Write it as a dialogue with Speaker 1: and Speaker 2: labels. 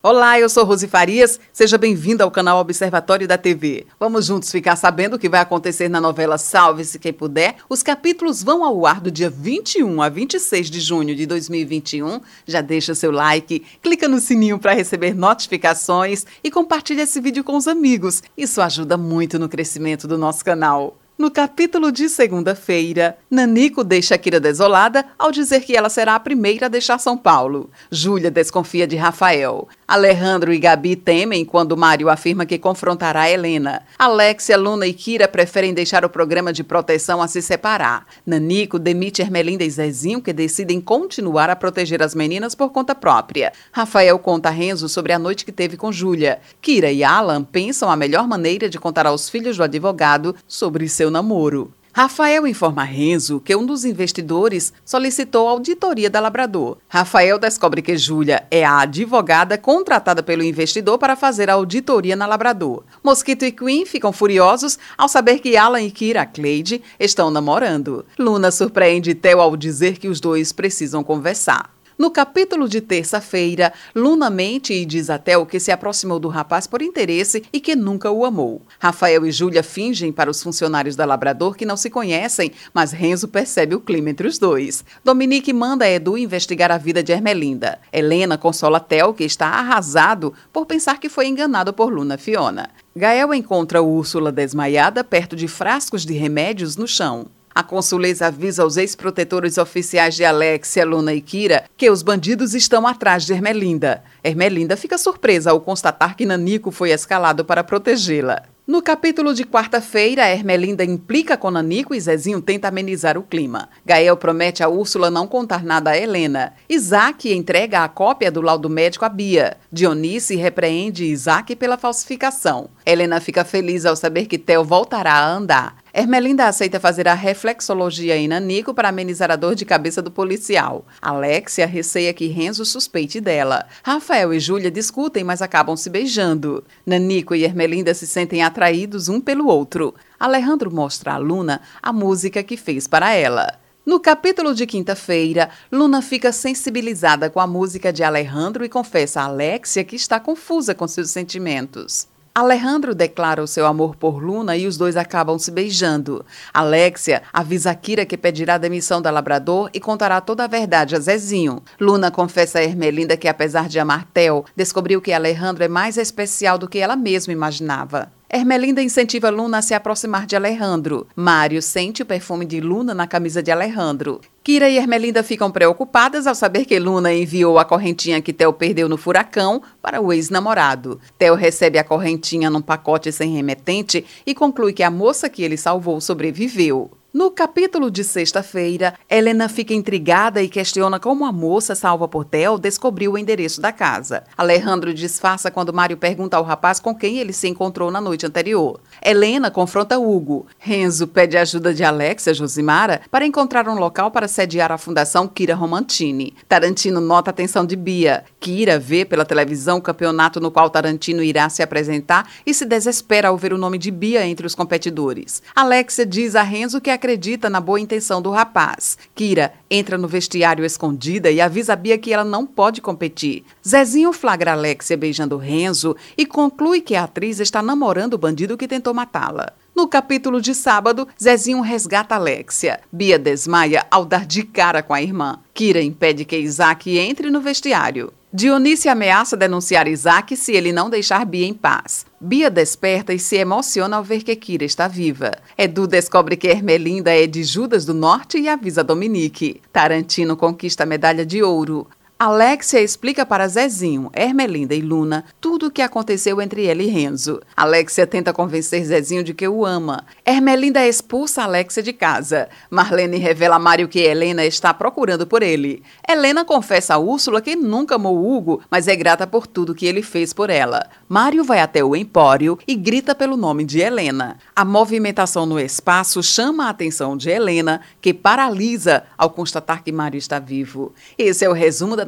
Speaker 1: Olá, eu sou Rose Farias. Seja bem-vindo ao canal Observatório da TV. Vamos juntos ficar sabendo o que vai acontecer na novela Salve-se Quem Puder. Os capítulos vão ao ar do dia 21 a 26 de junho de 2021. Já deixa seu like, clica no sininho para receber notificações e compartilha esse vídeo com os amigos. Isso ajuda muito no crescimento do nosso canal. No capítulo de segunda-feira, Nanico deixa Kira desolada ao dizer que ela será a primeira a deixar São Paulo. Júlia desconfia de Rafael. Alejandro e Gabi temem quando Mário afirma que confrontará Helena. Alexia, Luna e Kira preferem deixar o programa de proteção a se separar. Nanico demite Ermelinda e Zezinho, que decidem continuar a proteger as meninas por conta própria. Rafael conta a Renzo sobre a noite que teve com Júlia. Kira e Alan pensam a melhor maneira de contar aos filhos do advogado sobre seu seu namoro. Rafael informa Renzo que um dos investidores solicitou auditoria da Labrador. Rafael descobre que Júlia é a advogada contratada pelo investidor para fazer a auditoria na Labrador. Mosquito e Queen ficam furiosos ao saber que Alan e Kira Cleide estão namorando. Luna surpreende Theo ao dizer que os dois precisam conversar. No capítulo de terça-feira, Luna mente e diz até o que se aproximou do rapaz por interesse e que nunca o amou. Rafael e Júlia fingem para os funcionários da Labrador que não se conhecem, mas Renzo percebe o clima entre os dois. Dominique manda Edu investigar a vida de Ermelinda. Helena consola Theo, que está arrasado por pensar que foi enganado por Luna Fiona. Gael encontra Úrsula desmaiada perto de frascos de remédios no chão. A consuleza avisa aos ex-protetores oficiais de Alexia, Luna e Kira que os bandidos estão atrás de Ermelinda. Ermelinda fica surpresa ao constatar que Nanico foi escalado para protegê-la. No capítulo de quarta-feira, Ermelinda implica com Nanico e Zezinho tenta amenizar o clima. Gael promete a Úrsula não contar nada a Helena. Isaac entrega a cópia do laudo médico a Bia. Dionice repreende Isaac pela falsificação. Helena fica feliz ao saber que Theo voltará a andar. Ermelinda aceita fazer a reflexologia em Nanico para amenizar a dor de cabeça do policial. Alexia receia que Renzo suspeite dela. Rafael e Júlia discutem, mas acabam se beijando. Nanico e Ermelinda se sentem atraídos um pelo outro. Alejandro mostra a Luna a música que fez para ela. No capítulo de quinta-feira, Luna fica sensibilizada com a música de Alejandro e confessa a Alexia que está confusa com seus sentimentos. Alejandro declara o seu amor por Luna e os dois acabam se beijando. Alexia avisa Kira que pedirá demissão da Labrador e contará toda a verdade a Zezinho. Luna confessa a Ermelinda que, apesar de amar Theo, descobriu que Alejandro é mais especial do que ela mesma imaginava. Ermelinda incentiva Luna a se aproximar de Alejandro. Mário sente o perfume de Luna na camisa de Alejandro. Kira e Ermelinda ficam preocupadas ao saber que Luna enviou a correntinha que Theo perdeu no furacão para o ex-namorado. Theo recebe a correntinha num pacote sem remetente e conclui que a moça que ele salvou sobreviveu. No capítulo de sexta-feira, Helena fica intrigada e questiona como a moça salva por Theo descobriu o endereço da casa. Alejandro disfarça quando Mário pergunta ao rapaz com quem ele se encontrou na noite anterior. Helena confronta Hugo. Renzo pede ajuda de Alexia Josimara para encontrar um local para sediar a Fundação Kira Romantini. Tarantino nota a atenção de Bia. Kira vê pela televisão o campeonato no qual Tarantino irá se apresentar e se desespera ao ver o nome de Bia entre os competidores. Alexia diz a Renzo que acredita na boa intenção do rapaz. Kira entra no vestiário escondida e avisa a Bia que ela não pode competir. Zezinho flagra Alexia beijando Renzo e conclui que a atriz está namorando o bandido que tentou matá-la. No capítulo de sábado, Zezinho resgata Alexia. Bia desmaia ao dar de cara com a irmã. Kira impede que Isaac entre no vestiário. Dionísio ameaça denunciar Isaac se ele não deixar Bia em paz. Bia desperta e se emociona ao ver que Kira está viva. Edu descobre que Ermelinda é de Judas do Norte e avisa Dominique. Tarantino conquista a medalha de ouro. Alexia explica para Zezinho, Ermelinda e Luna tudo o que aconteceu entre ele e Renzo. Alexia tenta convencer Zezinho de que o ama. Ermelinda expulsa Alexia de casa. Marlene revela a Mário que Helena está procurando por ele. Helena confessa a Úrsula que nunca amou Hugo, mas é grata por tudo que ele fez por ela. Mário vai até o empório e grita pelo nome de Helena. A movimentação no espaço chama a atenção de Helena, que paralisa ao constatar que Mário está vivo. Esse é o resumo da